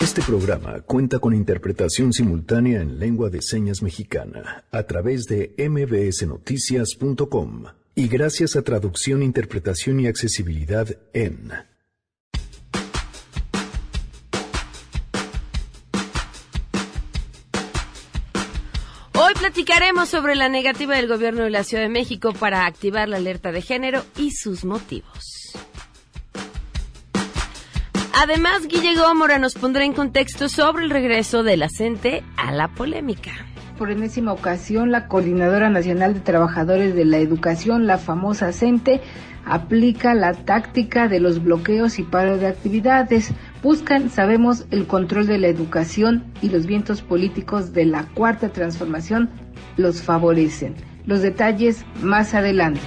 Este programa cuenta con interpretación simultánea en lengua de señas mexicana a través de mbsnoticias.com y gracias a traducción, interpretación y accesibilidad en Hoy platicaremos sobre la negativa del gobierno de la Ciudad de México para activar la alerta de género y sus motivos. Además, Guille Gómora nos pondrá en contexto sobre el regreso de la CENTE a la polémica. Por enésima ocasión, la Coordinadora Nacional de Trabajadores de la Educación, la famosa CENTE, aplica la táctica de los bloqueos y paro de actividades. Buscan, sabemos, el control de la educación y los vientos políticos de la cuarta transformación los favorecen. Los detalles más adelante.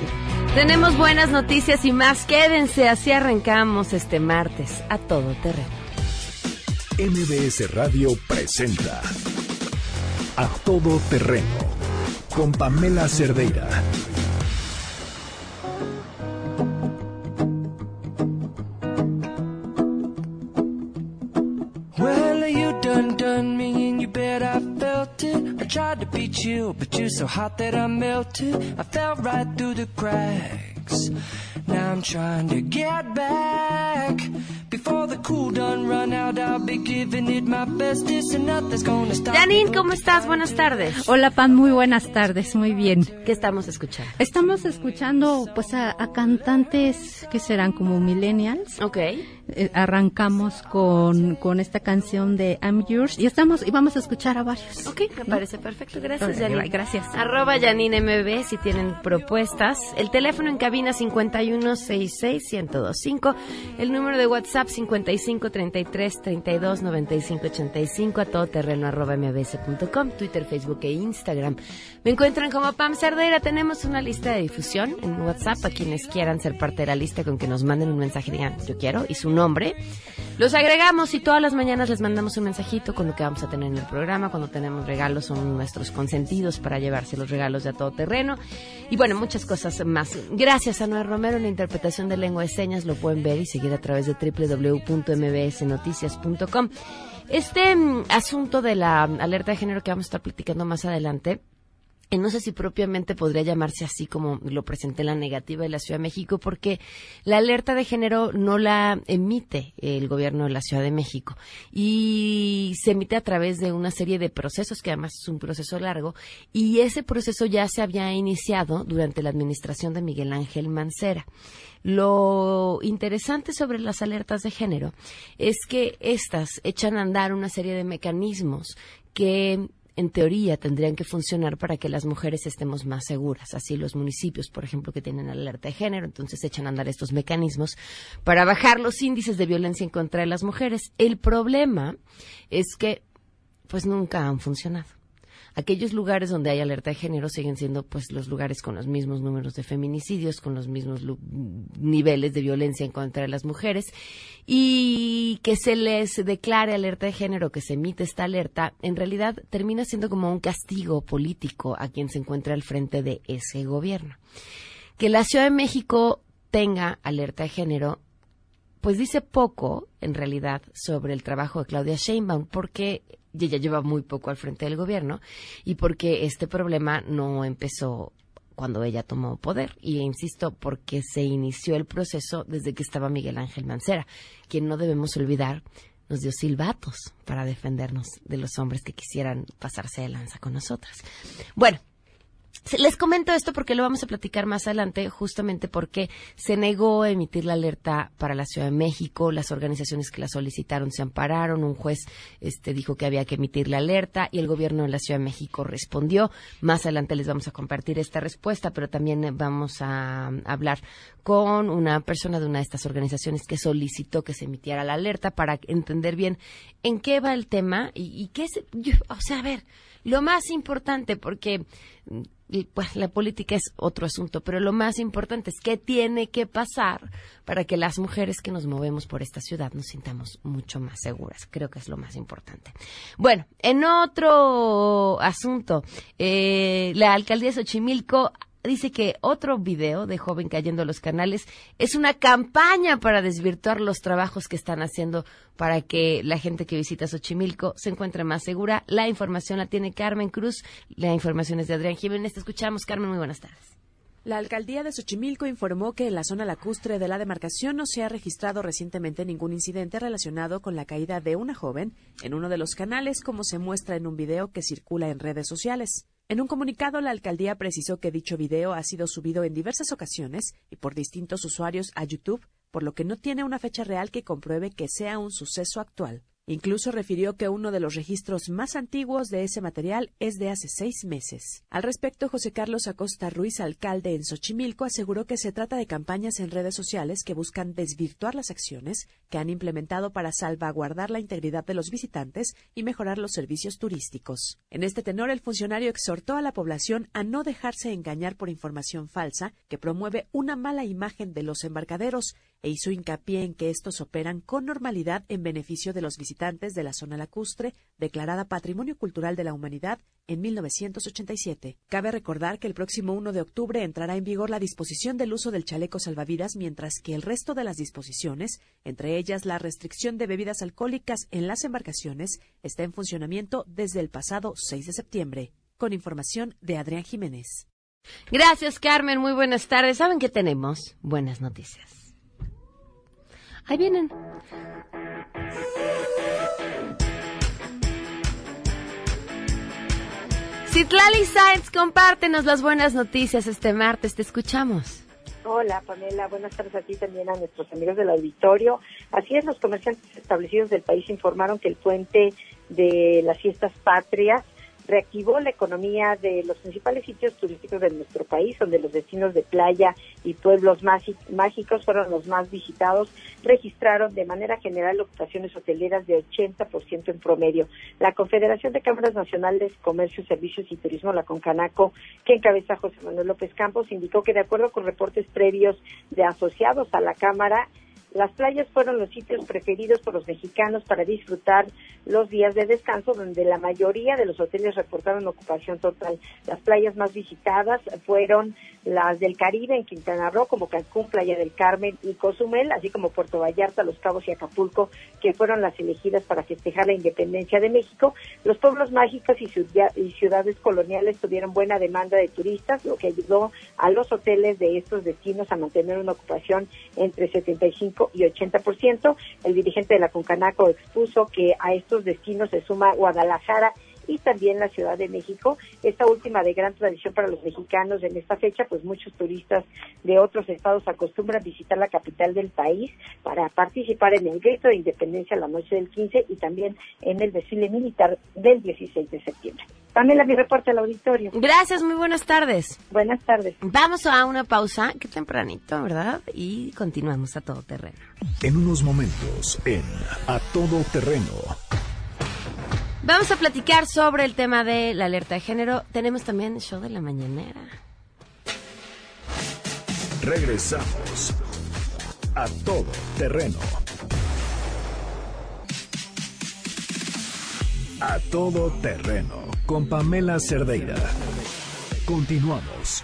Tenemos buenas noticias y más. Quédense, así arrancamos este martes a todo terreno. MBS Radio presenta A Todo Terreno con Pamela Cerdeira. Well, you done done me and you bet I it. I tried to beat you, but you're so hot that I melted. I fell right through the cracks. Now I'm trying to get back. Before the cool done run out, I'll be giving it my bestest and nothing's gonna stop. Janine, ¿cómo estás? Buenas tardes. Hola Pam, muy buenas tardes, muy bien. ¿Qué estamos escuchando? Estamos escuchando pues a, a cantantes que serán como millennials. Ok. Eh, arrancamos con, con esta canción de I'm Yours y estamos y vamos a escuchar a varios. Ok, me parece perfecto. Gracias, Janine. gracias. Arroba Janine MB si tienen propuestas. El teléfono en cabina 5166-1025. El número de WhatsApp 5533-329585. A todoterreno arroba mbs.com. Twitter, Facebook e Instagram. Me encuentran como Pam Cerdeira. Tenemos una lista de difusión en WhatsApp a quienes quieran ser parte de la lista con que nos manden un mensaje digan yo quiero y su nombre. Los agregamos y todas las mañanas les mandamos un mensajito con lo que vamos a tener en el programa. Cuando tenemos regalos son nuestros consentidos para llevarse los regalos de a todo terreno. Y bueno, muchas cosas más. Gracias a Noé Romero en la interpretación de lengua de señas. Lo pueden ver y seguir a través de www.mbsnoticias.com. Este mm, asunto de la alerta de género que vamos a estar platicando más adelante no sé si propiamente podría llamarse así como lo presenté en la negativa de la Ciudad de México, porque la alerta de género no la emite el gobierno de la Ciudad de México y se emite a través de una serie de procesos, que además es un proceso largo, y ese proceso ya se había iniciado durante la administración de Miguel Ángel Mancera. Lo interesante sobre las alertas de género es que estas echan a andar una serie de mecanismos que en teoría tendrían que funcionar para que las mujeres estemos más seguras. Así los municipios, por ejemplo, que tienen alerta de género, entonces echan a andar estos mecanismos para bajar los índices de violencia en contra de las mujeres. El problema es que pues nunca han funcionado. Aquellos lugares donde hay alerta de género siguen siendo pues los lugares con los mismos números de feminicidios, con los mismos niveles de violencia en contra de las mujeres y que se les declare alerta de género, que se emite esta alerta, en realidad termina siendo como un castigo político a quien se encuentra al frente de ese gobierno. Que la Ciudad de México tenga alerta de género pues dice poco, en realidad, sobre el trabajo de Claudia Sheinbaum, porque ella lleva muy poco al frente del gobierno y porque este problema no empezó cuando ella tomó poder. Y insisto, porque se inició el proceso desde que estaba Miguel Ángel Mancera, quien no debemos olvidar nos dio silbatos para defendernos de los hombres que quisieran pasarse de lanza con nosotras. Bueno, Les comento esto porque lo vamos a platicar más adelante, justamente porque se negó a emitir la alerta para la Ciudad de México, las organizaciones que la solicitaron se ampararon, un juez este, dijo que había que emitir la alerta y el gobierno de la Ciudad de México respondió. Más adelante les vamos a compartir esta respuesta, pero también vamos a mm, hablar con una persona de una de estas organizaciones que solicitó que se emitiera la alerta para entender bien en qué va el tema y, qué es, o sea, a ver, lo más importante, porque mm, la política es otro asunto, pero lo más importante es qué tiene que pasar para que las mujeres que nos movemos por esta ciudad nos sintamos mucho más seguras. Creo que es lo más importante. Bueno, en otro asunto, eh, la alcaldía de Xochimilco dice que otro video de joven cayendo a los canales es una campaña para desvirtuar los trabajos que están haciendo para que la gente que visita Xochimilco se encuentre más segura. La información la tiene Carmen Cruz, la información es de Adrián Jiménez. Te escuchamos, Carmen, muy buenas tardes. La alcaldía de Xochimilco informó que en la zona lacustre de la demarcación no se ha registrado recientemente ningún incidente relacionado con la caída de una joven en uno de los canales, como se muestra en un video que circula en redes sociales. En un comunicado, la alcaldía precisó que dicho video ha sido subido en diversas ocasiones y por distintos usuarios a YouTube, por lo que no tiene una fecha real que compruebe que sea un suceso actual. Incluso refirió que uno de los registros más antiguos de ese material es de hace seis meses. Al respecto, José Carlos Acosta Ruiz, alcalde en Xochimilco, aseguró que se trata de campañas en redes sociales que buscan desvirtuar las acciones que han implementado para salvaguardar la integridad de los visitantes y mejorar los servicios turísticos. En este tenor, el funcionario exhortó a la población a no dejarse engañar por información falsa que promueve una mala imagen de los embarcaderos e hizo hincapié en que estos operan con normalidad en beneficio de los visitantes de la zona lacustre, declarada Patrimonio Cultural de la Humanidad en 1987. Cabe recordar que el próximo 1 de octubre entrará en vigor la disposición del uso del chaleco salvavidas, mientras que el resto de las disposiciones, entre ellas la restricción de bebidas alcohólicas en las embarcaciones, está en funcionamiento desde el pasado 6 de septiembre. Con información de Adrián Jiménez. Gracias, Carmen. Muy buenas tardes. ¿Saben qué tenemos? Buenas noticias. Ahí vienen. Citlali Sainz, compártenos las buenas noticias este martes. Te escuchamos. Hola, Pamela. Buenas tardes a ti también a nuestros amigos del auditorio. Así es, los comerciantes establecidos del país informaron que el puente de las fiestas patrias reactivó la economía de los principales sitios turísticos de nuestro país, donde los destinos de playa y pueblos mágicos fueron los más visitados, registraron de manera general ocupaciones hoteleras de 80% en promedio. La Confederación de Cámaras Nacionales, Comercio, Servicios y Turismo, la CONCANACO, que encabeza José Manuel López Campos, indicó que de acuerdo con reportes previos de asociados a la Cámara, las playas fueron los sitios preferidos por los mexicanos para disfrutar los días de descanso, donde la mayoría de los hoteles reportaron ocupación total. Las playas más visitadas fueron las del Caribe en Quintana Roo, como Cancún, Playa del Carmen y Cozumel, así como Puerto Vallarta, Los Cabos y Acapulco, que fueron las elegidas para festejar la independencia de México. Los pueblos mágicos y, ciudades coloniales tuvieron buena demanda de turistas, lo que ayudó a los hoteles de estos destinos a mantener una ocupación entre 75 y 80%. El dirigente de la Concanaco expuso que a estos destinos se suma Guadalajara y también la Ciudad de México, esta última de gran tradición para los mexicanos en esta fecha, pues muchos turistas de otros estados acostumbran visitar la capital del país para participar en el grito de independencia la noche del 15 y también en el desfile militar del 16 de septiembre. Pamela, mi reporte al auditorio. Gracias, muy buenas tardes. Buenas tardes. Vamos a una pausa, qué tempranito, ¿verdad? Y continuamos a todo terreno. En unos momentos, en A Todo Terreno. Vamos a platicar sobre el tema de la alerta de género. Tenemos también show de la mañanera. Regresamos a todo terreno. A todo terreno con Pamela Cerdeira. Continuamos.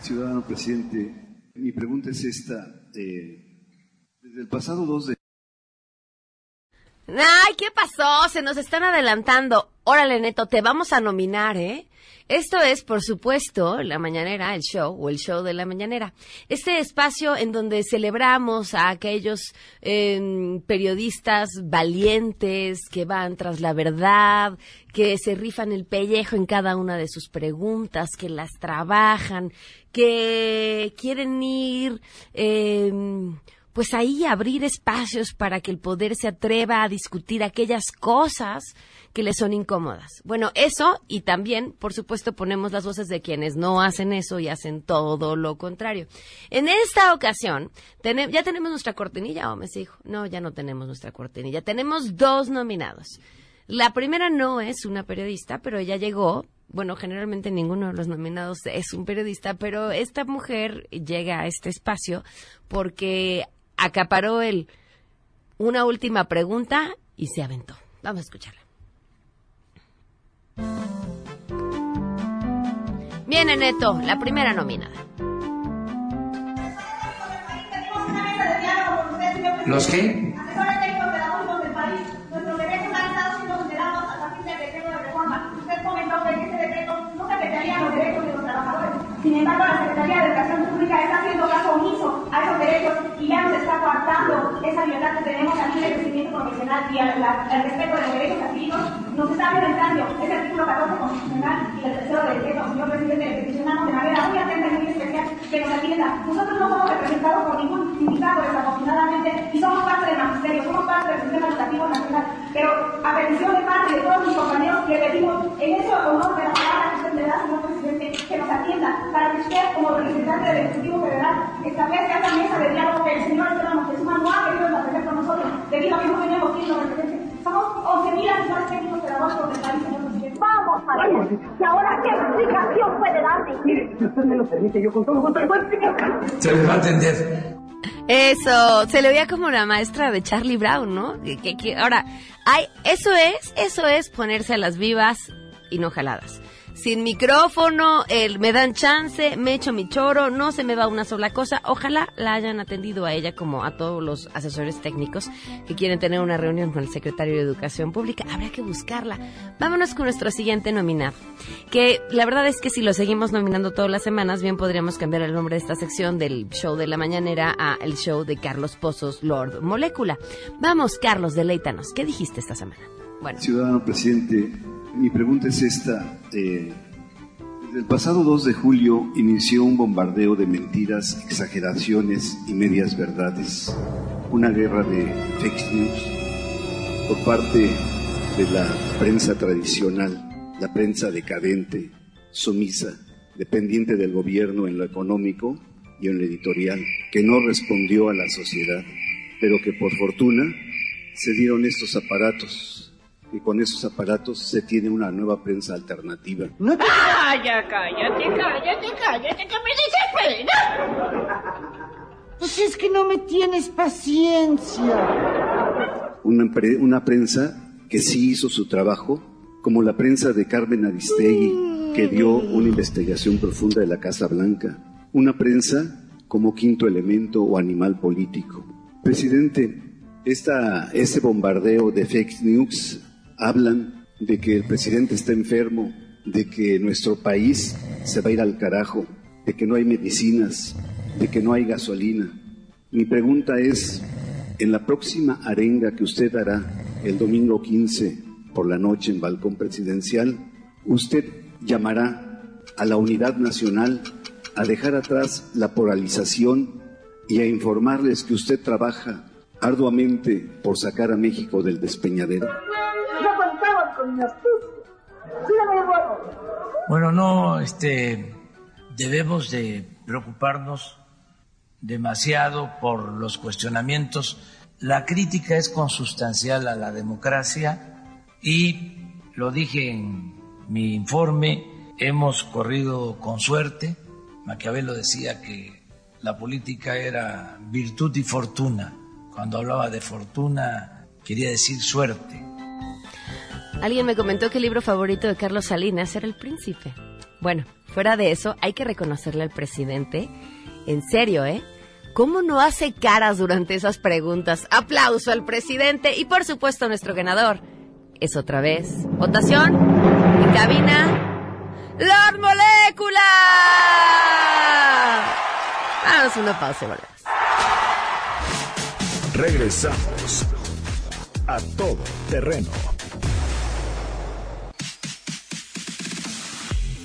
Ciudadano presidente, mi pregunta es esta. Eh, desde el pasado 2 de Ay, ¿qué pasó? Se nos están adelantando. Órale, Neto, te vamos a nominar, ¿eh? Esto es, por supuesto, La Mañanera, el show o el show de la Mañanera. Este espacio en donde celebramos a aquellos em, periodistas valientes que van tras la verdad, que se rifan el pellejo en cada una de sus preguntas, que las trabajan, que quieren ir... Eh, pues ahí abrir espacios para que el poder se atreva a discutir aquellas cosas que le son incómodas. Bueno, eso y también, por supuesto, ponemos las voces de quienes no hacen eso y hacen todo lo contrario. En esta ocasión, ya tenemos nuestra cortinilla, o me dijo, no, ya no tenemos nuestra cortinilla, tenemos dos nominados. La primera no es una periodista, pero ella llegó bueno, generalmente ninguno de los nominados es un periodista, pero esta mujer llega a este espacio porque acaparó él una última pregunta y se aventó. Vamos a escucharla. Viene Neto, la primera nominada. ¿Los qué? Asesores técnicos pedagógicos del país. Nuestros derechos han estado siendo vulnerados a partir del decreto de reforma. Usted comentó que este decreto no afectaría los derechos de los trabajadores. Sin embargo, la Secretaría de Educación Pública está haciendo caso omiso a esos derechos y ya nos está coartando esa libertad que tenemos a libre crecimiento profesional y al, al respeto de los derechos adquiridos. Nos está violentando ese artículo 14 constitucional y el tercero del decreto. Señor presidente, le peticionamos de manera muy atenta y muy especial que nos atienda. Nosotros no somos representados por ningún sindicato, desafortunadamente, y somos parte del magisterio, somos parte del sistema educativo nacional. Pero a petición de parte de todos mis compañeros, le pedimos en ese honor de la palabra señor presidente, que nos atienda para que usted, como representante del Ejecutivo Federal, establezca esa mesa de diálogo que el señor Esteban Moctezuma no ha querido establecer con nosotros, debido a que no tenemos quien nos represente. Somos 11.000 asesores técnicos pedagógicos del país, señor presidente. Vamos a ver. ¿Y ahora qué explicación puede darme? Mire, si usted me lo permite, yo con todo gusto le voy a explicar. Se les va a atender. Eso, se le veía como la maestra de Charlie Brown, ¿no? Que, que- que- ahora, hay, eso es, eso es ponerse a las vivas y no jaladas. Sin micrófono, el, me dan chance, me echo mi choro, no se me va una sola cosa. Ojalá la hayan atendido a ella como a todos los asesores técnicos que quieren tener una reunión con el secretario de Educación Pública. Habrá que buscarla. Vámonos con nuestro siguiente nominado. Que la verdad es que si lo seguimos nominando todas las semanas, bien podríamos cambiar el nombre de esta sección del show de la mañanera a el show de Carlos Pozos, Lord Molécula. Vamos, Carlos, deleítanos. ¿Qué dijiste esta semana? Bueno. Ciudadano presidente, mi pregunta es esta. eh, desde el pasado 2 de julio inició un bombardeo de mentiras, exageraciones y medias verdades. Una guerra de fake news por parte de la prensa tradicional, la prensa decadente, sumisa, dependiente del gobierno en lo económico y en lo editorial, que no respondió a la sociedad, pero que por fortuna se dieron estos aparatos y con esos aparatos se tiene una nueva prensa alternativa. Calla, cállate, cállate, cállate, que me desespera. Pues es que no me tienes paciencia. Una, pre- una prensa que sí hizo su trabajo, como la prensa de Carmen Aristegui, que dio una investigación profunda de la Casa Blanca. Una prensa como quinto elemento o animal político. Presidente, esta, este bombardeo de fake news hablan de que el presidente está enfermo, de que nuestro país se va a ir al carajo, de que no hay medicinas, de que no hay gasolina. Mi pregunta es, en la próxima arenga que usted hará el domingo 15 por la noche en Balcón Presidencial, usted llamará a la unidad nacional a dejar atrás la polarización y a informarles que usted trabaja arduamente por sacar a México del despeñadero. Con mi astucia. Bueno, no, este, debemos de preocuparnos demasiado por los cuestionamientos. La crítica es consustancial a la democracia y lo dije en mi informe, hemos corrido con suerte. Maquiavelo decía que la política era virtud y fortuna. Cuando hablaba de fortuna quería decir suerte. Alguien me comentó que el libro favorito de Carlos Salinas era El Príncipe. Bueno, fuera de eso, hay que reconocerle al presidente, en serio, ¿eh? ¿Cómo no hace caras durante esas preguntas? Aplauso al presidente y por supuesto a nuestro ganador. Es otra vez. Votación en cabina. Lord Molécula. Vamos una pausa volvemos. Regresamos a todo terreno.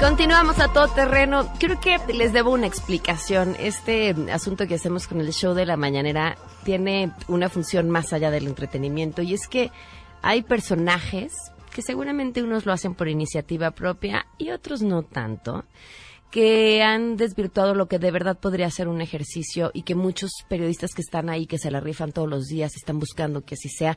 Continuamos a todo terreno. Creo que les debo una explicación. Este asunto que hacemos con el show de la mañanera tiene una función más allá del entretenimiento y es que hay personajes que seguramente unos lo hacen por iniciativa propia y otros no tanto que han desvirtuado lo que de verdad podría ser un ejercicio y que muchos periodistas que están ahí, que se la rifan todos los días, están buscando que así sea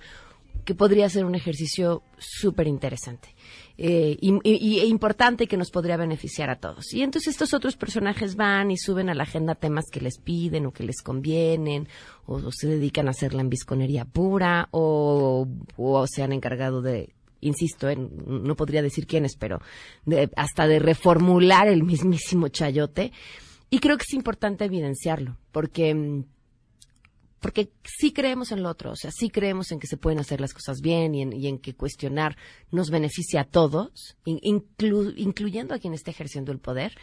que podría ser un ejercicio súper interesante eh, y, e importante que nos podría beneficiar a todos. Y entonces estos otros personajes van y suben a la agenda temas que les piden o que les convienen, o, se dedican a hacer la embisconería pura, o, o se han encargado de insisto, eh, no podría decir quiénes, pero de- hasta de reformular el mismísimo chayote. Y creo que es importante evidenciarlo, porque mm, porque sí creemos en lo otro, o sea, sí creemos en que se pueden hacer las cosas bien y en, y en que cuestionar nos beneficia a todos, in- inclu- incluyendo a quien esté ejerciendo el poder.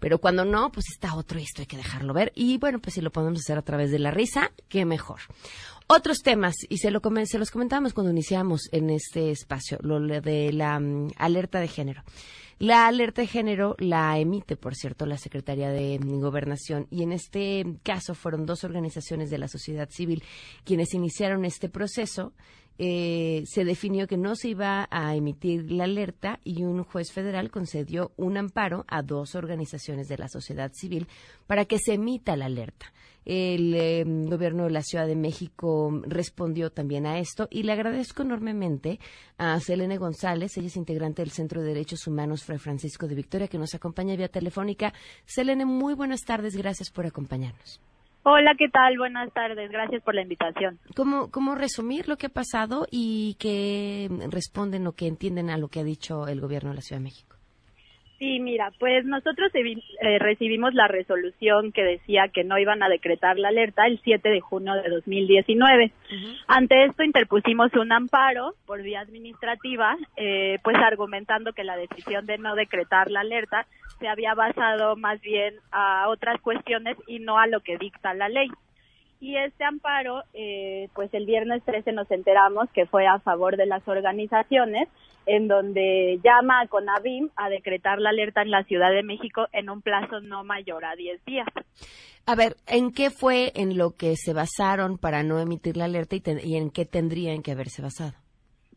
Pero cuando no, pues está otro y esto hay que dejarlo ver. Y bueno, pues si lo podemos hacer a través de la risa, qué mejor. Otros temas, y se, lo se los comentábamos cuando iniciamos en este espacio, lo de la mm, alerta de género. La alerta de género la emite, por cierto, la Secretaría de Gobernación y en este caso fueron dos organizaciones de la sociedad civil quienes iniciaron este proceso. Eh, se definió que no se iba a emitir la alerta y un juez federal concedió un amparo a dos organizaciones de la sociedad civil para que se emita la alerta. El eh, gobierno de la Ciudad de México respondió también a esto y le agradezco enormemente a Selene González, ella es integrante del Centro de Derechos Humanos Fray Francisco de Victoria, que nos acompaña vía telefónica. Selene, muy buenas tardes, gracias por acompañarnos. Hola, ¿qué tal? Buenas tardes. Gracias por la invitación. ¿Cómo, ¿Cómo resumir lo que ha pasado y que responden o que entienden a lo que ha dicho el gobierno de la Ciudad de México? Sí, mira, pues nosotros eh, recibimos la resolución que decía que no iban a decretar la alerta el 7 de junio de 2019. Ante esto interpusimos un amparo por vía administrativa, eh, pues argumentando que la decisión de no decretar la alerta se había basado más bien a otras cuestiones y no a lo que dicta la ley. Y este amparo, eh, pues el viernes 13 nos enteramos que fue a favor de las organizaciones, en donde llama a CONAVIM a decretar la alerta en la Ciudad de México en un plazo no mayor a 10 días. A ver, ¿en qué fue en lo que se basaron para no emitir la alerta y, ten- y en qué tendrían que haberse basado?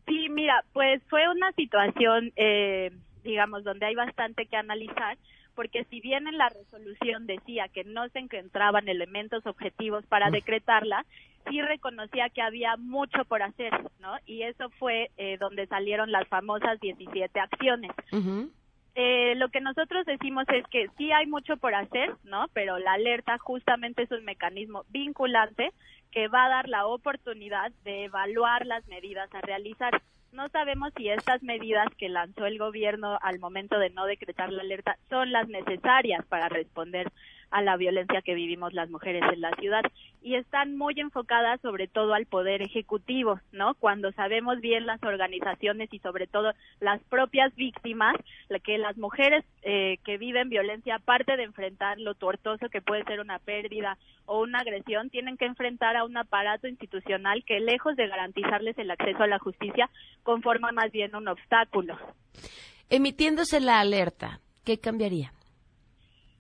Sí, mira, pues fue una situación, eh, digamos, donde hay bastante que analizar, porque si bien en la resolución decía que no se encontraban elementos objetivos para decretarla, sí reconocía que había mucho por hacer, ¿no? Y eso fue eh, donde salieron las famosas 17 acciones. Eh, lo que nosotros decimos es que sí hay mucho por hacer, ¿no? Pero la alerta justamente es un mecanismo vinculante que va a dar la oportunidad de evaluar las medidas a realizar. No sabemos si estas medidas que lanzó el gobierno al momento de no decretar la alerta son las necesarias para responder a la violencia que vivimos las mujeres en la ciudad y están muy enfocadas sobre todo al poder ejecutivo, ¿no? Cuando sabemos bien las organizaciones y sobre todo las propias víctimas, que las mujeres eh, que viven violencia, aparte de enfrentar lo tortuoso que puede ser una pérdida o una agresión, tienen que enfrentar a un aparato institucional que lejos de garantizarles el acceso a la justicia, conforma más bien un obstáculo. Emitiéndose la alerta, ¿qué cambiaría?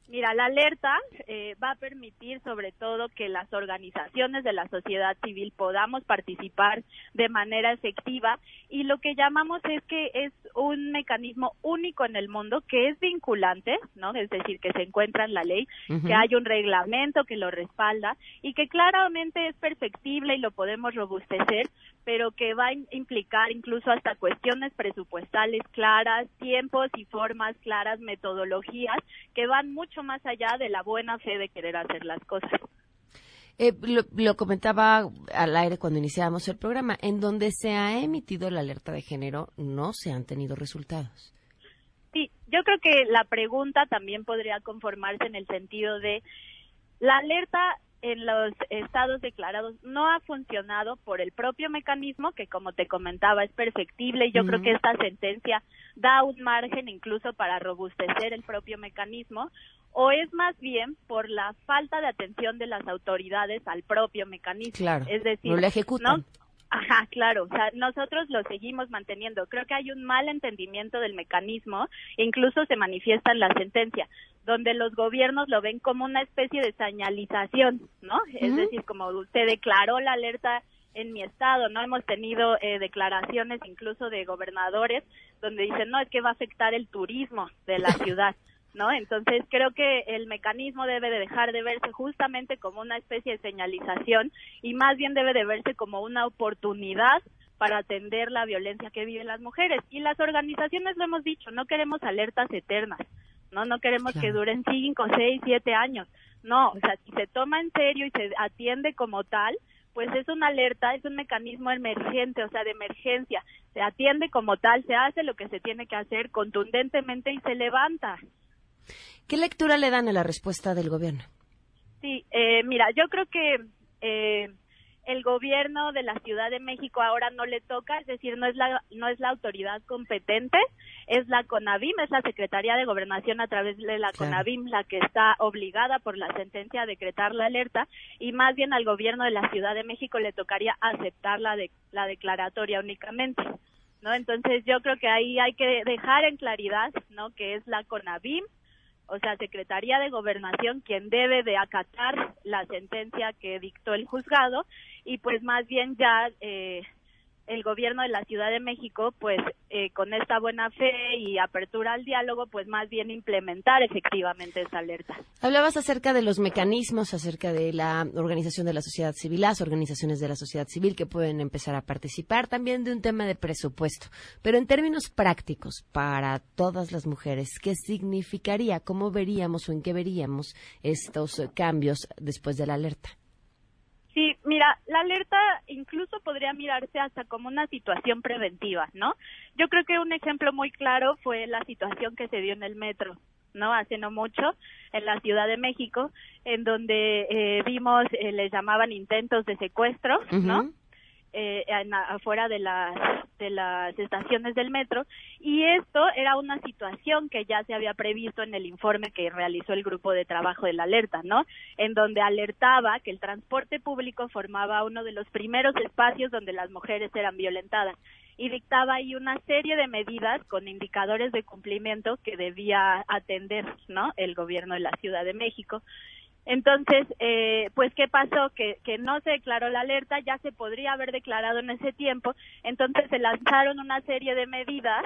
Mira, la alerta eh, va a permitir sobre todo que las organizaciones de la sociedad civil podamos participar de manera efectiva y lo que llamamos es que es un mecanismo único en el mundo que es vinculante, ¿no? Es decir, que se encuentra en la ley, que hay un reglamento que lo respalda y que claramente es perfectible y lo podemos robustecer, pero que va a im- implicar incluso hasta cuestiones presupuestales claras, tiempos y formas claras, metodologías que van mucho más allá de la buena fe de querer hacer las cosas. Eh, lo, lo comentaba al aire cuando iniciábamos el programa, en donde se ha emitido la alerta de género no se han tenido resultados. Sí, yo creo que la pregunta también podría conformarse en el sentido de la alerta en los estados declarados no ha funcionado por el propio mecanismo que como te comentaba es perfectible yo creo que esta sentencia da un margen incluso para robustecer el propio mecanismo o es más bien por la falta de atención de las autoridades al propio mecanismo. Claro, es decir, no lo ejecutan. ¿no? Ajá, claro, o sea, nosotros lo seguimos manteniendo. Creo que hay un mal entendimiento del mecanismo, incluso se manifiesta en la sentencia, donde los gobiernos lo ven como una especie de señalización, ¿no? Es decir, como usted declaró la alerta en mi estado, ¿no? Hemos tenido eh, declaraciones incluso de gobernadores donde dicen, no, es que va a afectar el turismo de la ciudad. ¿No? Entonces creo que el mecanismo debe de dejar de verse justamente como una especie de señalización y más bien debe de verse como una oportunidad para atender la violencia que viven las mujeres. Y las organizaciones lo hemos dicho, no queremos alertas eternas, no, no queremos que duren cinco, seis, siete años. No, o sea, si se toma en serio y se atiende como tal, pues es una alerta, es un mecanismo emergente, o sea, de emergencia. Se atiende como tal, se hace lo que se tiene que hacer contundentemente y se levanta. ¿Qué lectura le dan a la respuesta del gobierno? Sí, eh, mira, yo creo que eh, el gobierno de la Ciudad de México ahora no le toca, es decir, no es la no es la autoridad competente, es la CONAVIM, es la Secretaría de Gobernación a través de la CONAVIM la que está obligada por la sentencia a decretar la alerta y más bien al gobierno de la Ciudad de México le tocaría aceptar la de, la declaratoria únicamente. ¿No? Entonces yo creo que ahí hay que dejar en claridad, ¿no? que es la CONAVIM o sea, Secretaría de Gobernación quien debe de acatar la sentencia que dictó el juzgado y pues más bien ya eh, el gobierno de la Ciudad de México, pues eh, con esta buena fe y apertura al diálogo, pues más bien implementar efectivamente esa alerta. Hablabas acerca de los mecanismos, acerca de la organización de la sociedad civil, las organizaciones de la sociedad civil que pueden empezar a participar, también de un tema de presupuesto. Pero en términos prácticos, para todas las mujeres, ¿qué significaría, cómo veríamos o en qué veríamos estos cambios después de la alerta? Sí, mira, la alerta incluso podría mirarse hasta como una situación preventiva, ¿no? Yo creo que un ejemplo muy claro fue la situación que se dio en el metro, ¿no? Hace no mucho, en la Ciudad de México, en donde eh, vimos, eh, les llamaban intentos de secuestro, ¿no? Eh, afuera de las de las estaciones del metro y esto era una situación que ya se había previsto en el informe que realizó el grupo de trabajo de la alerta, ¿no? En donde alertaba que el transporte público formaba uno de los primeros espacios donde las mujeres eran violentadas y dictaba ahí una serie de medidas con indicadores de cumplimiento que debía atender, ¿no? El gobierno de la Ciudad de México entonces, eh, pues, ¿qué pasó? Que, que no se declaró la alerta, ya se podría haber declarado en ese tiempo, entonces se lanzaron una serie de medidas,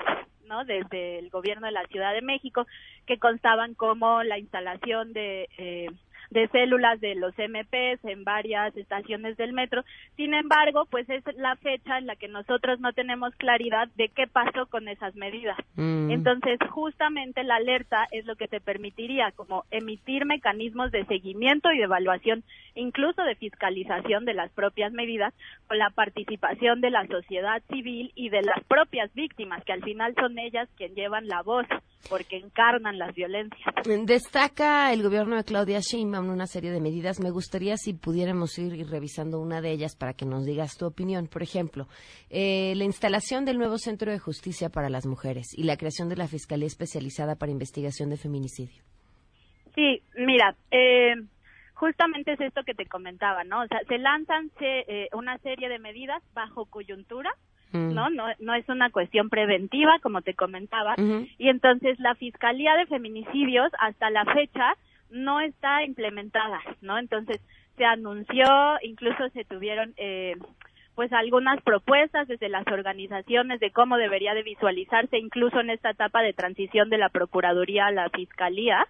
¿no? Desde el gobierno de la Ciudad de México, que constaban como la instalación de eh, de células de los MPs en varias estaciones del metro. Sin embargo, pues es la fecha en la que nosotros no tenemos claridad de qué pasó con esas medidas. Mm. Entonces, justamente la alerta es lo que te permitiría como emitir mecanismos de seguimiento y de evaluación, incluso de fiscalización de las propias medidas, con la participación de la sociedad civil y de las propias víctimas, que al final son ellas quien llevan la voz porque encarnan las violencias. Destaca el gobierno de Claudia Sheinbaum una serie de medidas. Me gustaría si pudiéramos ir, revisando una de ellas para que nos digas tu opinión. Por ejemplo, eh, la instalación del nuevo Centro de Justicia para las Mujeres y la creación de la Fiscalía Especializada para Investigación de Feminicidio. Sí, mira, eh, justamente es esto que te comentaba, ¿no? O sea, se lanzan eh, una serie de medidas bajo coyuntura Mm. ¿no? ¿no? No es una cuestión preventiva, como te comentaba. Y entonces la Fiscalía de Feminicidios hasta la fecha no está implementada, ¿no? Entonces se anunció, incluso se tuvieron eh, pues algunas propuestas desde las organizaciones de cómo debería de visualizarse incluso en esta etapa de transición de la Procuraduría a la Fiscalía.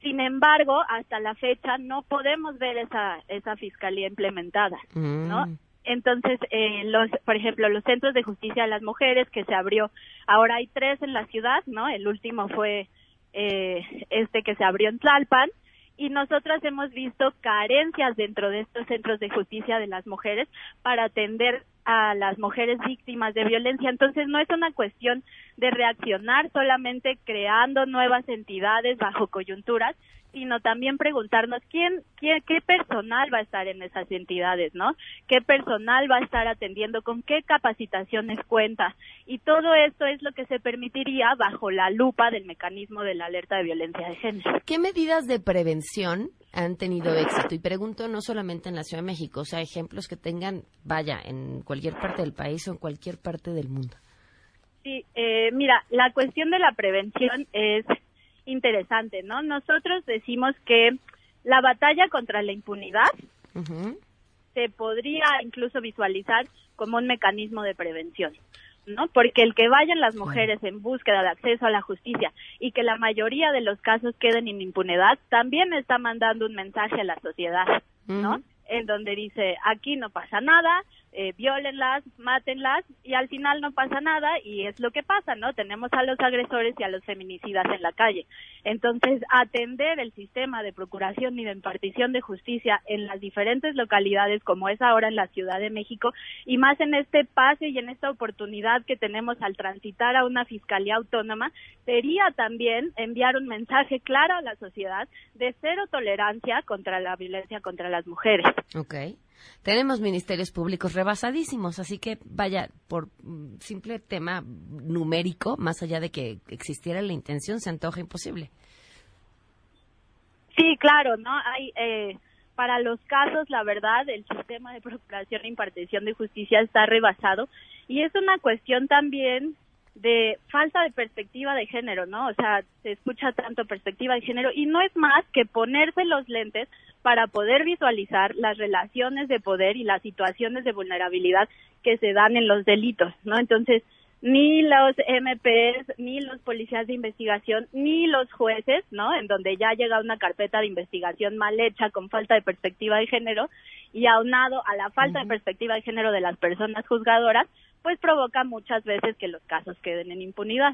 Sin embargo, hasta la fecha no podemos ver esa esa fiscalía implementada, ¿no? Entonces, eh, los, por ejemplo, los centros de justicia de las mujeres que se abrió, ahora hay tres en la ciudad, ¿no? El último fue eh, este que se abrió en Tlalpan y nosotras hemos visto carencias dentro de estos centros de justicia de las mujeres para atender a las mujeres víctimas de violencia. Entonces no es una cuestión de reaccionar solamente creando nuevas entidades bajo coyunturas, sino también preguntarnos quién, quién, qué personal va a estar en esas entidades, ¿no? ¿Qué personal va a estar atendiendo? ¿Con qué capacitaciones cuenta? Y todo esto es lo que se permitiría bajo la lupa del mecanismo de la alerta de violencia de género. ¿Qué medidas de prevención han tenido éxito? Y pregunto no solamente en la Ciudad de México, o sea, ejemplos que tengan, vaya, en cualquier parte del país o en cualquier parte del mundo. Sí, eh, mira, la cuestión de la prevención es interesante, ¿no? Nosotros decimos que la batalla contra la impunidad se podría incluso visualizar como un mecanismo de prevención. ¿no? Porque el que vayan las mujeres en búsqueda de acceso a la justicia y que la mayoría de los casos queden en impunidad, también está mandando un mensaje a la sociedad, ¿no? En donde dice, aquí no pasa nada, eh, violenlas, mátenlas y al final no pasa nada y es lo que pasa, ¿no? Tenemos a los agresores y a los feminicidas en la calle. Entonces, atender el sistema de procuración y de impartición de justicia en las diferentes localidades como es ahora en la Ciudad de México y más en este pase y en esta oportunidad que tenemos al transitar a una fiscalía autónoma, sería también enviar un mensaje claro a la sociedad de cero tolerancia contra la violencia contra las mujeres. Ok. Tenemos ministerios públicos rebasadísimos, así que vaya, por simple tema numérico, más allá de que existiera la intención, se antoja imposible. Sí, claro, ¿no? Hay, eh, para los casos, la verdad, el sistema de procuración e impartición de justicia está rebasado y es una cuestión también de falta de perspectiva de género, ¿no? O sea, se escucha tanto perspectiva de género y no es más que ponerse los lentes para poder visualizar las relaciones de poder y las situaciones de vulnerabilidad que se dan en los delitos, ¿no? Entonces, ni los MPs, ni los policías de investigación, ni los jueces, ¿no? En donde ya llega una carpeta de investigación mal hecha con falta de perspectiva de género y aunado a la falta de perspectiva de género de las personas juzgadoras, pues provoca muchas veces que los casos queden en impunidad.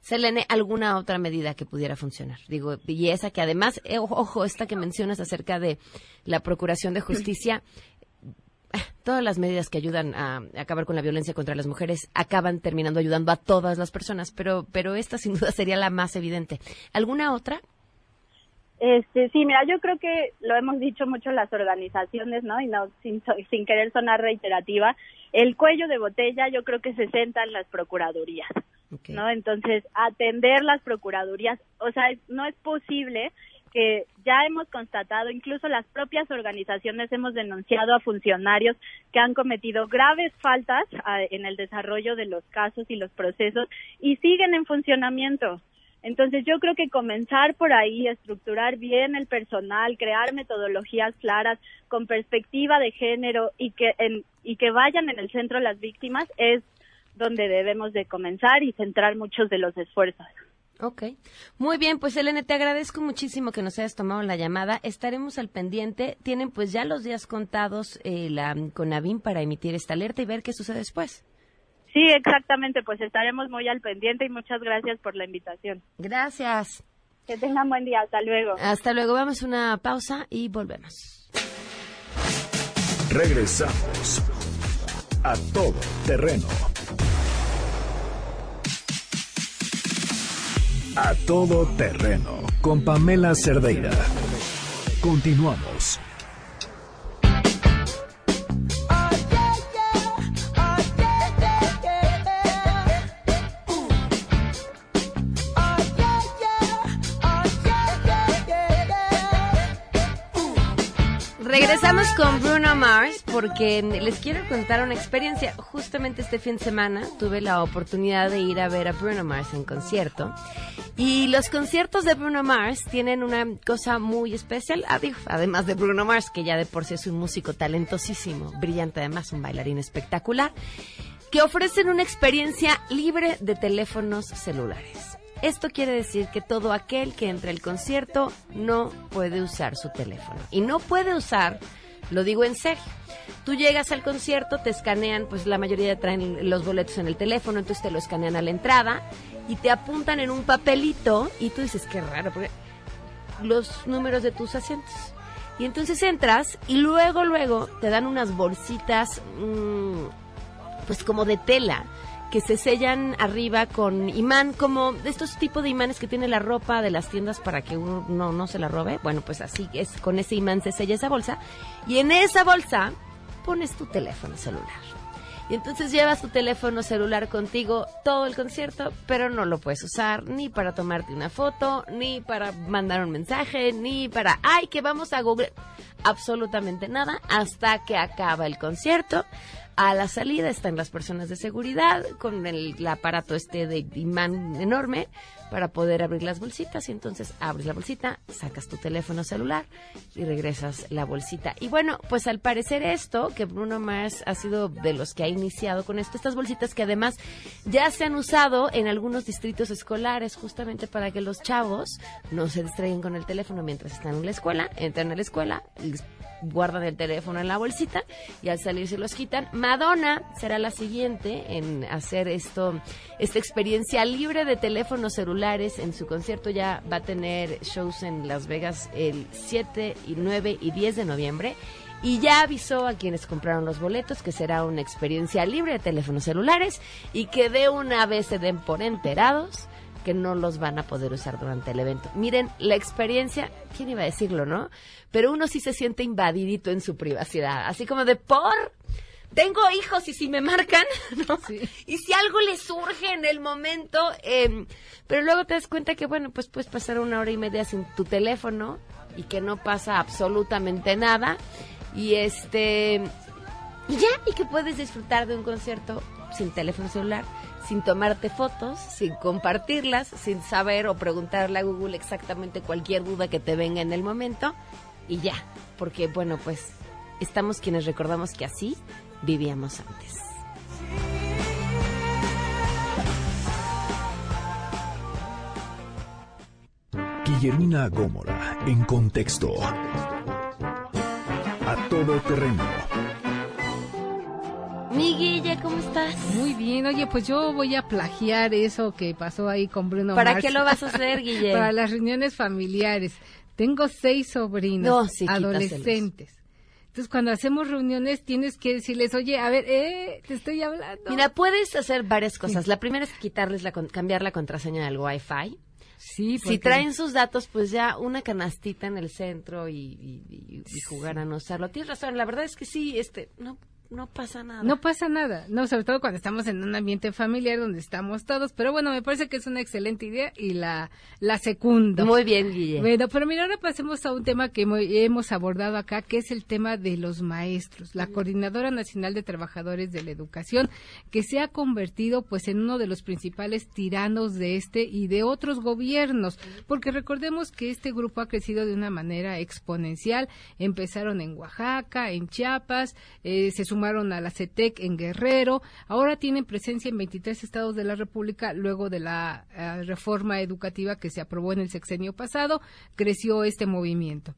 Selene, ¿alguna otra medida que pudiera funcionar? Digo, y esa que además, eh, ojo, esta que mencionas acerca de la Procuración de Justicia, todas las medidas que ayudan a, acabar con la violencia contra las mujeres acaban terminando ayudando a todas las personas, pero, pero esta sin duda sería la más evidente. ¿Alguna otra? Este, sí, mira, yo creo que lo hemos dicho mucho las organizaciones, ¿no? Y no sin, sin querer sonar reiterativa, el cuello de botella yo creo que se senta en las procuradurías, ¿no? Entonces, atender las procuradurías, o sea, no es posible que ya hemos constatado, incluso las propias organizaciones hemos denunciado a funcionarios que han cometido graves faltas a, en el desarrollo de los casos y los procesos y siguen en funcionamiento. Entonces yo creo que comenzar por ahí, estructurar bien el personal, crear metodologías claras con perspectiva de género y que en, y que vayan en el centro las víctimas es donde debemos de comenzar y centrar muchos de los esfuerzos. Ok. Muy bien, pues Elena, te agradezco muchísimo que nos hayas tomado la llamada. Estaremos al pendiente. Tienen pues ya los días contados eh, la, para emitir esta alerta y ver qué sucede después. Sí, exactamente, pues estaremos muy al pendiente y muchas gracias por la invitación. Gracias. Que tengan buen día, hasta luego. Hasta luego, vamos a una pausa y volvemos. Regresamos a todo terreno. A todo terreno con Pamela Cerdeira. Continuamos. Porque les quiero contar una experiencia. Justamente este fin de semana tuve la oportunidad de ir a ver a Bruno Mars en concierto. Y los conciertos de Bruno Mars tienen una cosa muy especial, ah, además de Bruno Mars, que ya de por sí es un músico talentosísimo, brillante además, un bailarín espectacular, que ofrecen una experiencia libre de teléfonos celulares. Esto quiere decir que todo aquel que entre al concierto no puede usar su teléfono. Y no puede usar, lo digo en serio. Tú llegas al concierto, te escanean, pues la mayoría traen los boletos en el teléfono, entonces te lo escanean a la entrada y te apuntan en un papelito y tú dices, qué raro, porque los números de tus asientos. Y entonces entras y luego, luego te dan unas bolsitas, mmm, pues como de tela que se sellan arriba con imán, como de estos tipos de imanes que tiene la ropa de las tiendas para que uno no, se la robe. Bueno, pues así es, con ese imán se sella esa bolsa. Y en esa bolsa pones tu teléfono celular. Y entonces llevas tu teléfono celular contigo todo el concierto, pero no lo puedes usar ni para tomarte una foto, ni para mandar un mensaje, ni para, ay, que vamos a Google. Absolutamente nada hasta que acaba el concierto. A la salida están las personas de seguridad con el, aparato este de imán enorme para poder abrir las bolsitas y entonces abres la bolsita, sacas tu teléfono celular y regresas la bolsita. Y bueno, pues al parecer esto, que Bruno Mars ha sido de los que ha iniciado con esto, estas bolsitas que además ya se han usado en algunos distritos escolares justamente para que los chavos no se distraigan con el teléfono mientras están en la escuela, entran a la escuela, guardan el teléfono en la bolsita y al salir se los quitan. Madonna será la siguiente en hacer esto, esta experiencia libre de teléfonos En su concierto ya va a tener shows en Las Vegas el 7 y 9 y 10 de noviembre. Y ya avisó a quienes compraron los boletos que será una experiencia libre de teléfonos celulares y que de una vez se den por enterados que no los van a poder usar durante el evento. Miren, la experiencia, ¿quién iba a decirlo, no? Pero uno sí se siente invadidito en su privacidad, así como de por tengo hijos y si me marcan, ¿no? Y si algo les surge en el momento, em, pero luego te das cuenta que, bueno, pues puedes pasar una hora y media sin tu teléfono y que no pasa absolutamente nada. Y este, y ya, y que puedes disfrutar de un concierto sin teléfono celular, sin tomarte fotos, sin compartirlas, sin saber o preguntarle a Google exactamente cualquier duda que te venga en el momento. Y ya, porque, bueno, pues estamos quienes recordamos que así vivíamos antes. Guillermina Gómora, en contexto. A todo terreno. Mi Guille, ¿cómo estás? Muy bien, oye, pues yo voy a plagiar eso que pasó ahí con Bruno ¿Para qué lo vas a hacer, Guille? Para las reuniones familiares. Tengo seis sobrinos adolescentes. Entonces, cuando hacemos reuniones, tienes que decirles, oye, a ver, eh, te estoy hablando. Mira, puedes hacer varias cosas. La primera es quitarles la, cambiar la contraseña del Wi-Fi. Sí, Si traen sus datos, pues ya una canastita en el centro y, y, jugar a no usarlo. Tienes razón, la verdad es que sí, este, no, no pasa nada. No pasa nada, no, sobre todo cuando estamos en un ambiente familiar donde estamos todos, pero bueno, me parece que es una excelente idea y la, la secundo. Muy bien, Guille. Bueno, pero mira, ahora pasemos a un tema que hemos abordado acá, que es el tema de los maestros, la Coordinadora Nacional de Trabajadores de la Educación, que se ha convertido pues en uno de los principales tiranos de este y de otros gobiernos, porque recordemos que este grupo ha crecido de una manera exponencial, empezaron en Oaxaca, en Chiapas, eh, se sumaron a la CETEC en Guerrero, ahora tienen presencia en 23 estados de la República luego de la eh, reforma educativa que se aprobó en el sexenio pasado, creció este movimiento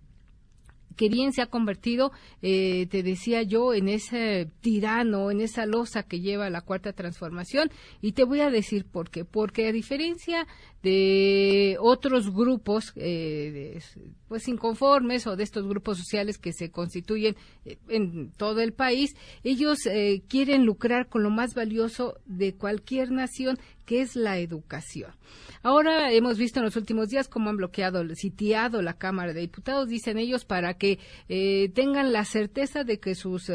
que bien se ha convertido, eh, te decía yo, en ese tirano, en esa losa que lleva la cuarta transformación. Y te voy a decir por qué. Porque a diferencia de otros grupos eh, pues inconformes o de estos grupos sociales que se constituyen eh, en todo el país ellos eh, quieren lucrar con lo más valioso de cualquier nación que es la educación. Ahora hemos visto en los últimos días cómo han bloqueado, sitiado la Cámara de Diputados, dicen ellos, para que tengan la certeza de que sus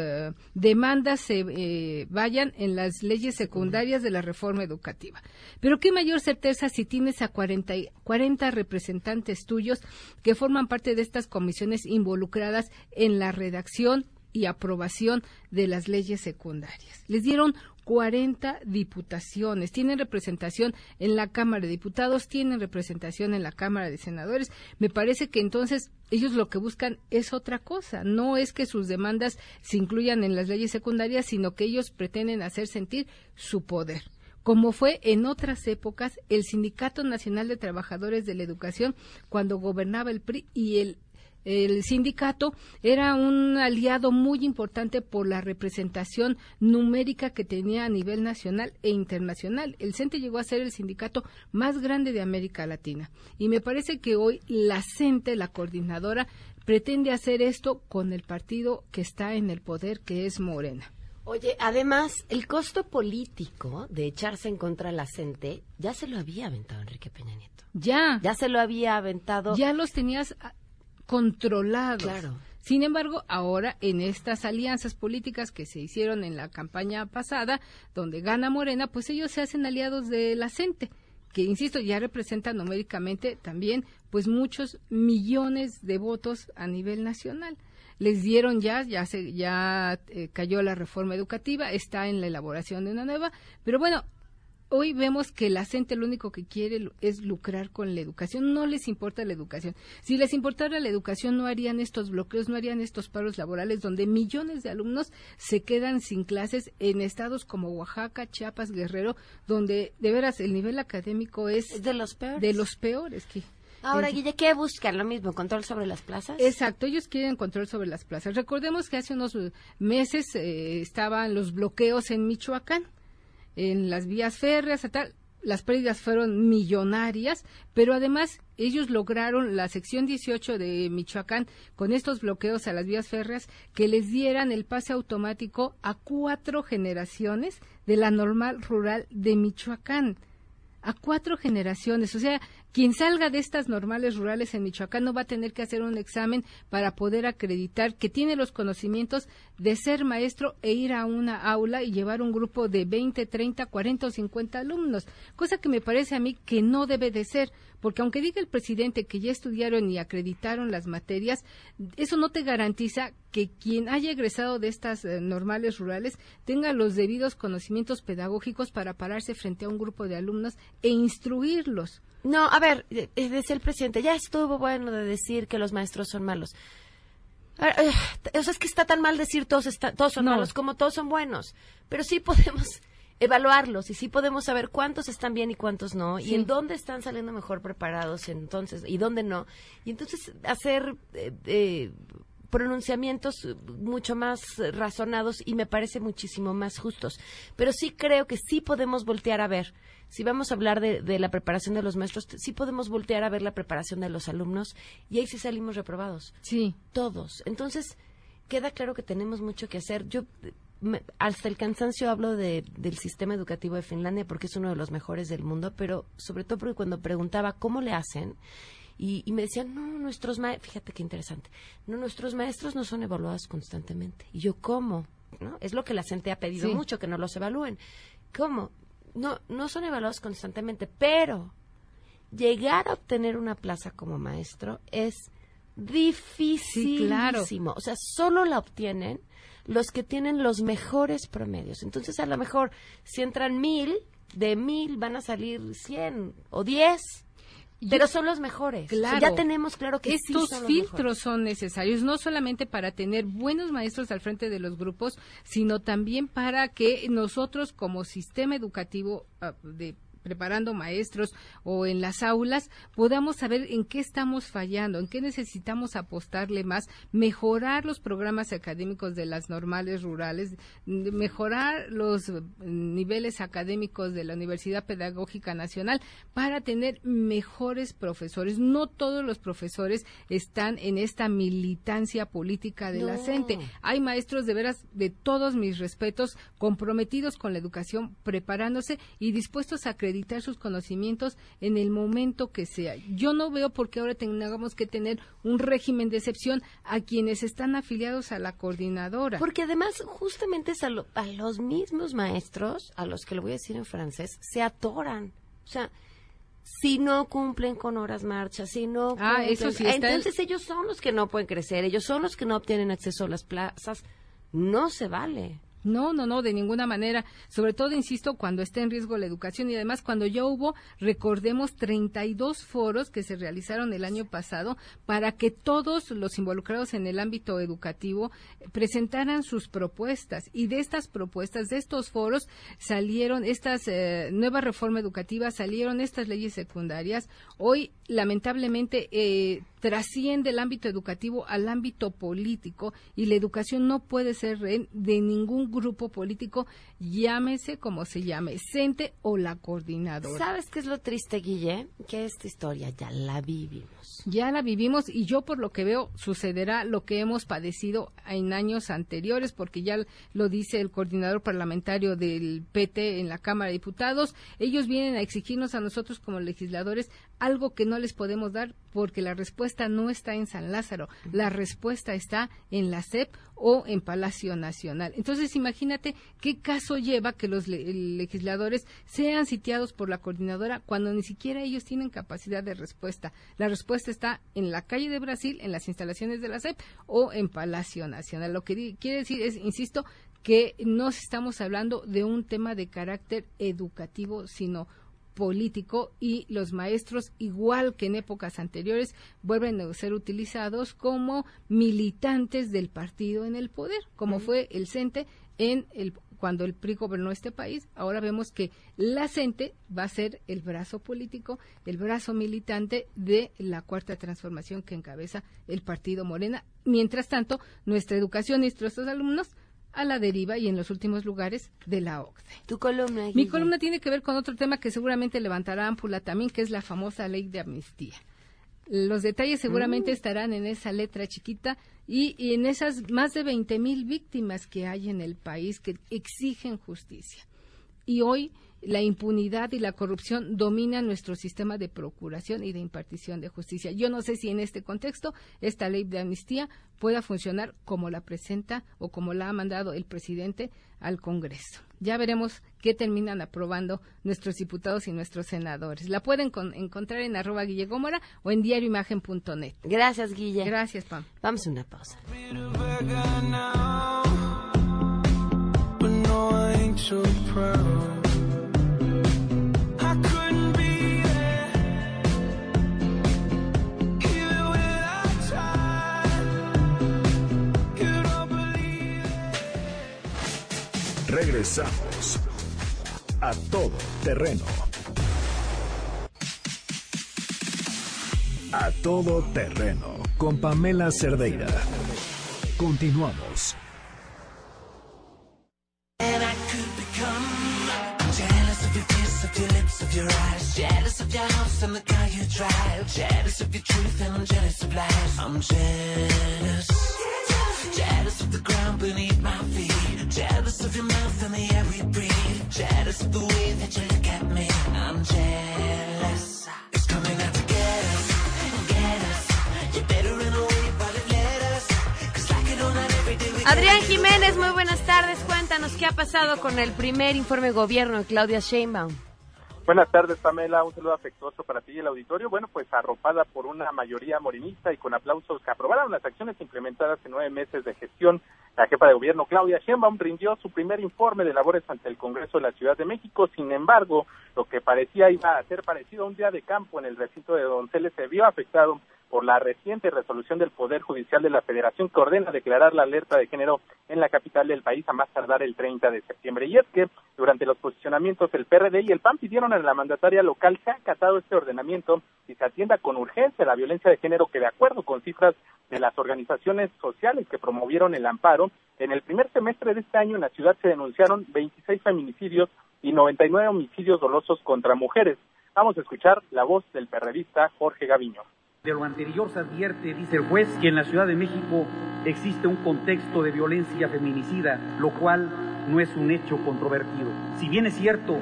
demandas se vayan en las leyes secundarias de la reforma educativa. Pero qué mayor certeza si tienes a 40, 40 representantes tuyos que forman parte de estas comisiones involucradas en la redacción y aprobación de las leyes secundarias. Les dieron 40 diputaciones, tienen representación en la Cámara de Diputados, tienen representación en la Cámara de Senadores. Me parece que entonces ellos lo que buscan es otra cosa, no es que sus demandas se incluyan en las leyes secundarias, sino que ellos pretenden hacer sentir su poder como fue en otras épocas el Sindicato Nacional de Trabajadores de la Educación cuando gobernaba el PRI y el sindicato era un aliado muy importante por la representación numérica que tenía a nivel nacional e internacional. El CENTE llegó a ser el sindicato más grande de América Latina. Y me parece que hoy la CENTE, la coordinadora, pretende hacer esto con el partido que está en el poder, que es Morena. Oye, además, el costo político de echarse en contra la gente ya se lo había aventado Enrique Peña Nieto. Ya. Ya se lo había aventado. Ya los tenías ah, controlados. Claro. Sin embargo, ahora en estas alianzas políticas que se hicieron en la campaña pasada, donde gana Morena, pues ellos se hacen aliados de la gente que insisto ya representa numéricamente también pues muchos millones de votos a nivel nacional les dieron ya, ya, se, ya eh, cayó la reforma educativa, está en la elaboración de una nueva, pero bueno, hoy vemos que la gente lo único que quiere es lucrar con la educación, no les importa la educación. Si les importara la educación no harían estos bloqueos, no harían estos paros laborales donde millones de alumnos se quedan sin clases en estados como Oaxaca, Chiapas, Guerrero, donde de veras el nivel académico es de los peores. De los peores que Ahora, Guille, ¿qué buscan? ¿Lo mismo? ¿Control sobre las plazas? Exacto, ellos quieren control sobre las plazas. Recordemos que hace unos meses eh, estaban los bloqueos en Michoacán, en las vías férreas, tal. Las pérdidas fueron millonarias, pero además ellos lograron la sección 18 de Michoacán con estos bloqueos a las vías férreas que les dieran el pase automático a cuatro generaciones de la normal rural de Michoacán a cuatro generaciones. O sea, quien salga de estas normales rurales en Michoacán no va a tener que hacer un examen para poder acreditar que tiene los conocimientos de ser maestro e ir a una aula y llevar un grupo de 20, 30, 40 o 50 alumnos. Cosa que me parece a mí que no debe de ser, porque aunque diga el presidente que ya estudiaron y acreditaron las materias, eso no te garantiza que quien haya egresado de estas eh, normales rurales tenga los debidos conocimientos pedagógicos para pararse frente a un grupo de alumnos e instruirlos. No, a ver, eh, eh, decía el presidente, ya estuvo bueno de decir que los maestros son malos. o sea, es que está tan mal decir todos, todos son malos como todos son buenos. Pero sí podemos evaluarlos y sí podemos saber cuántos están bien y cuántos no y en dónde están saliendo mejor preparados entonces y dónde no y entonces hacer eh, pronunciamientos mucho más razonados y me parece muchísimo más justos. Pero sí creo que sí podemos voltear a ver, si vamos a hablar de, de, la preparación de los maestros, sí podemos voltear a ver la preparación de los alumnos y ahí sí salimos reprobados. Sí. Todos. Entonces, queda claro que tenemos mucho que hacer. Yo hasta el cansancio hablo de, del sistema educativo de Finlandia porque es uno de los mejores del mundo, pero sobre todo porque cuando preguntaba cómo le hacen, y, me decían, no, nuestros maestros, fíjate qué interesante, no, nuestros maestros no son evaluados constantemente. Y yo, ¿cómo? ¿No? Es lo que la gente ha pedido mucho, que no los evalúen. ¿Cómo? No, no son evaluados constantemente, pero llegar a obtener una plaza como maestro es dificilísimo. O sea, solo la obtienen los que tienen los mejores promedios. Entonces, a lo mejor, si entran mil, de mil van a salir cien o diez pero son los mejores. Claro. ya tenemos claro que estos filtros son necesarios, no solamente para tener buenos maestros al frente de los grupos, sino también para que nosotros como sistema educativo ah, de preparando maestros o en las aulas, podamos saber en qué estamos fallando, en qué necesitamos apostarle más, mejorar los programas académicos de las normales rurales, mejorar los niveles académicos de la Universidad Pedagógica Nacional para tener mejores profesores. No todos los profesores están en esta militancia política de la CENTE. Hay maestros de veras de todos mis respetos comprometidos con la educación, preparándose y dispuestos a acreditar sus conocimientos en el momento que sea. Yo no veo por qué ahora tengamos que tener un régimen de excepción a quienes están afiliados a la coordinadora. Porque además, justamente es a, los mismos maestros, a los que lo voy a decir en francés, se atoran. O sea, si no cumplen con horas marchas, si no ah, eso sí entonces ellos son los que no pueden crecer, ellos son los que no obtienen acceso a las plazas. No se vale. No, no, no, de ninguna manera. Sobre todo, insisto, cuando está en riesgo la educación y además cuando ya hubo, recordemos, 32 foros que se realizaron el año pasado para que todos los involucrados en el ámbito educativo presentaran sus propuestas. Y de estas propuestas, de estos foros, salieron estas eh, nuevas reformas educativas, salieron estas leyes secundarias. Hoy, lamentablemente, eh, trasciende el ámbito educativo al ámbito político y la educación no puede ser de ningún grupo político, llámese como se llame, CENTE o la coordinadora. ¿Sabes qué es lo triste, Guille? Que esta historia ya la vivimos. Ya la vivimos y yo por lo que veo sucederá lo que hemos padecido en años anteriores, porque ya lo dice el coordinador parlamentario del PT en la Cámara de Diputados. Ellos vienen a exigirnos a nosotros como legisladores algo que no les podemos dar porque la respuesta no está en San Lázaro, la respuesta está en la SEP o en Palacio Nacional. Entonces, imagínate qué caso lleva que los legisladores sean sitiados por la coordinadora cuando ni siquiera ellos tienen capacidad de respuesta. La respuesta está en la calle de Brasil, en las instalaciones de la SEP o en Palacio Nacional. Lo que quiere decir es, insisto, que no estamos hablando de un tema de carácter educativo, sino político y los maestros, igual que en épocas anteriores, vuelven a ser utilizados como militantes del partido en el poder, como fue el CENTE en el cuando el PRI gobernó este país, ahora vemos que la CENTE va a ser el brazo político, el brazo militante de la cuarta transformación que encabeza el partido Morena. Mientras tanto, nuestra educación y nuestros alumnos a la deriva y en los últimos lugares de la OCDE. Tu columna. Mi columna tiene que ver con otro tema que seguramente levantará ámpula también, que es la famosa ley de amnistía. Los detalles seguramente mm. estarán en esa letra chiquita y, y en esas más de 20 mil víctimas que hay en el país que exigen justicia. Y hoy la impunidad y la corrupción dominan nuestro sistema de procuración y de impartición de justicia. Yo no sé si en este contexto esta ley de amnistía pueda funcionar como la presenta o como la ha mandado el presidente al Congreso. Ya veremos qué terminan aprobando nuestros diputados y nuestros senadores. La pueden encontrar en arroba Guille o en diarioimagen.net. Gracias, Guille. Gracias, Pam. Vamos a una pausa. Regresamos a todo terreno. A todo terreno con Pamela Cerdeira. Continuamos. jealous of your house and the car you drive, jealous of your truth and I'm jealous of lies. I'm jealous, qué ha pasado con el primer informe de gobierno de Claudia Sheinbaum. Buenas tardes, Pamela. Un saludo afectuoso para ti y el auditorio. Bueno, pues arropada por una mayoría morinista y con aplausos que aprobaron las acciones implementadas en nueve meses de gestión, la jefa de gobierno Claudia Sheinbaum rindió su primer informe de labores ante el Congreso de la Ciudad de México. Sin embargo, lo que parecía iba a ser parecido a un día de campo en el recinto de Donceles se vio afectado por la reciente resolución del Poder Judicial de la Federación que ordena declarar la alerta de género en la capital del país a más tardar el 30 de septiembre. Y es que durante los posicionamientos el PRD y el PAN pidieron a la mandataria local que ha acatado este ordenamiento y se atienda con urgencia la violencia de género que de acuerdo con cifras de las organizaciones sociales que promovieron el amparo, en el primer semestre de este año en la ciudad se denunciaron 26 feminicidios y 99 homicidios dolosos contra mujeres. Vamos a escuchar la voz del perredista Jorge Gaviño. De lo anterior se advierte, dice el juez, que en la Ciudad de México existe un contexto de violencia feminicida, lo cual no es un hecho controvertido. Si bien es cierto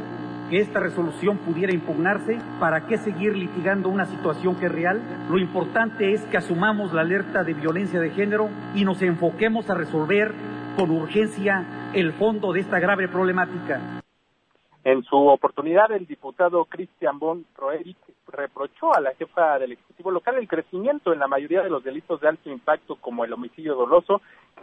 que esta resolución pudiera impugnarse, ¿para qué seguir litigando una situación que es real? Lo importante es que asumamos la alerta de violencia de género y nos enfoquemos a resolver con urgencia el fondo de esta grave problemática. En su oportunidad, el diputado Cristian Bon Roerich reprochó a la jefa del Ejecutivo local el crecimiento en la mayoría de los delitos de alto impacto, como el homicidio doloso,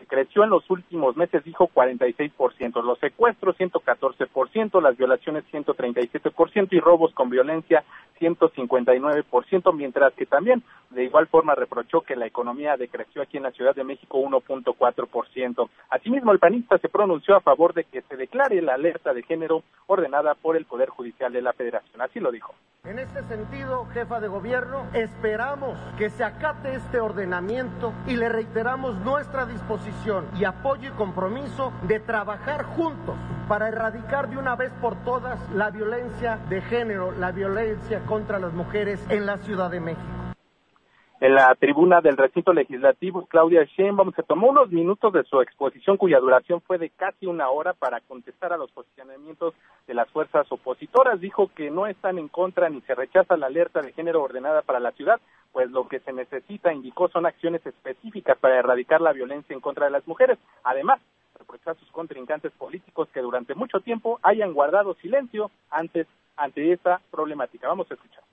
creció en los últimos meses, dijo 46%, los secuestros 114%, las violaciones 137% y robos con violencia 159%, mientras que también de igual forma reprochó que la economía decreció aquí en la Ciudad de México 1.4%. Asimismo, el panista se pronunció a favor de que se declare la alerta de género ordenada por el Poder Judicial de la Federación. Así lo dijo. En este sentido, jefa de gobierno, esperamos que se acate este ordenamiento y le reiteramos nuestra disposición y apoyo y compromiso de trabajar juntos para erradicar de una vez por todas la violencia de género, la violencia contra las mujeres en la Ciudad de México. En la tribuna del recinto legislativo, Claudia Sheinbaum se tomó unos minutos de su exposición cuya duración fue de casi una hora para contestar a los posicionamientos de las fuerzas opositoras. Dijo que no están en contra ni se rechaza la alerta de género ordenada para la ciudad, pues lo que se necesita, indicó, son acciones específicas para erradicar la violencia en contra de las mujeres. Además, a sus contrincantes políticos que durante mucho tiempo hayan guardado silencio antes ante esta problemática. Vamos a escuchar.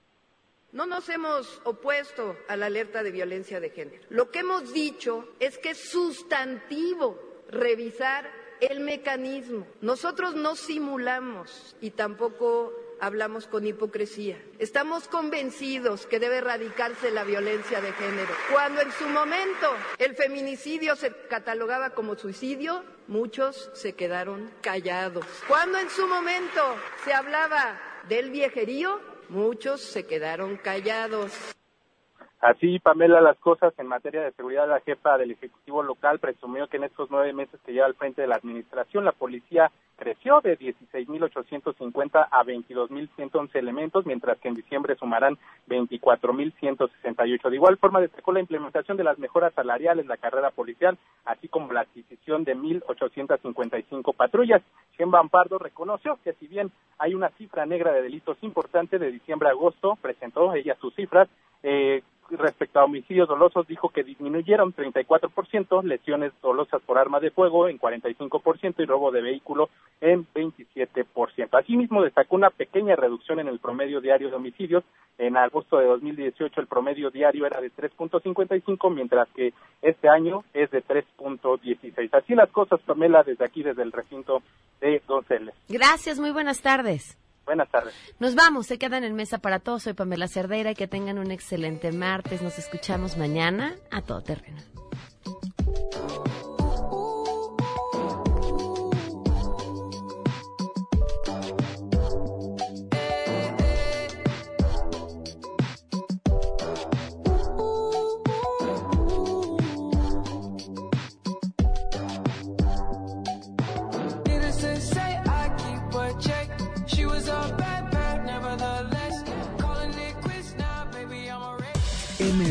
No nos hemos opuesto a la alerta de violencia de género. Lo que hemos dicho es que es sustantivo revisar el mecanismo. Nosotros no simulamos y tampoco hablamos con hipocresía. Estamos convencidos que debe erradicarse la violencia de género. Cuando en su momento el feminicidio se catalogaba como suicidio, muchos se quedaron callados. Cuando en su momento se hablaba del viejerío, muchos se quedaron callados. Así, Pamela, las cosas en materia de seguridad, la jefa del Ejecutivo local presumió que en estos nueve meses que lleva al frente de la administración, la policía creció de 16.850 a 22.111 elementos, mientras que en diciembre sumarán 24.168. De igual forma, destacó la implementación de las mejoras salariales, la carrera policial, así como la adquisición de 1.855 patrullas. Shen Pardo reconoció que si bien hay una cifra negra de delitos importante de diciembre a agosto, presentó ella sus cifras, eh, respecto a homicidios dolosos dijo que disminuyeron 34%, lesiones dolosas por arma de fuego en 45% y robo de vehículo en 27%. Asimismo, destacó una pequeña reducción en el promedio diario de homicidios. En agosto de 2018 el promedio diario era de 3.55, mientras que este año es de 3.16. Así las cosas, Pamela, desde aquí, desde el recinto de Donceles. Gracias, muy buenas tardes. Buenas tardes. Nos vamos, se quedan en mesa para todos. Soy Pamela Cerdeira y que tengan un excelente martes. Nos escuchamos mañana a todo terreno.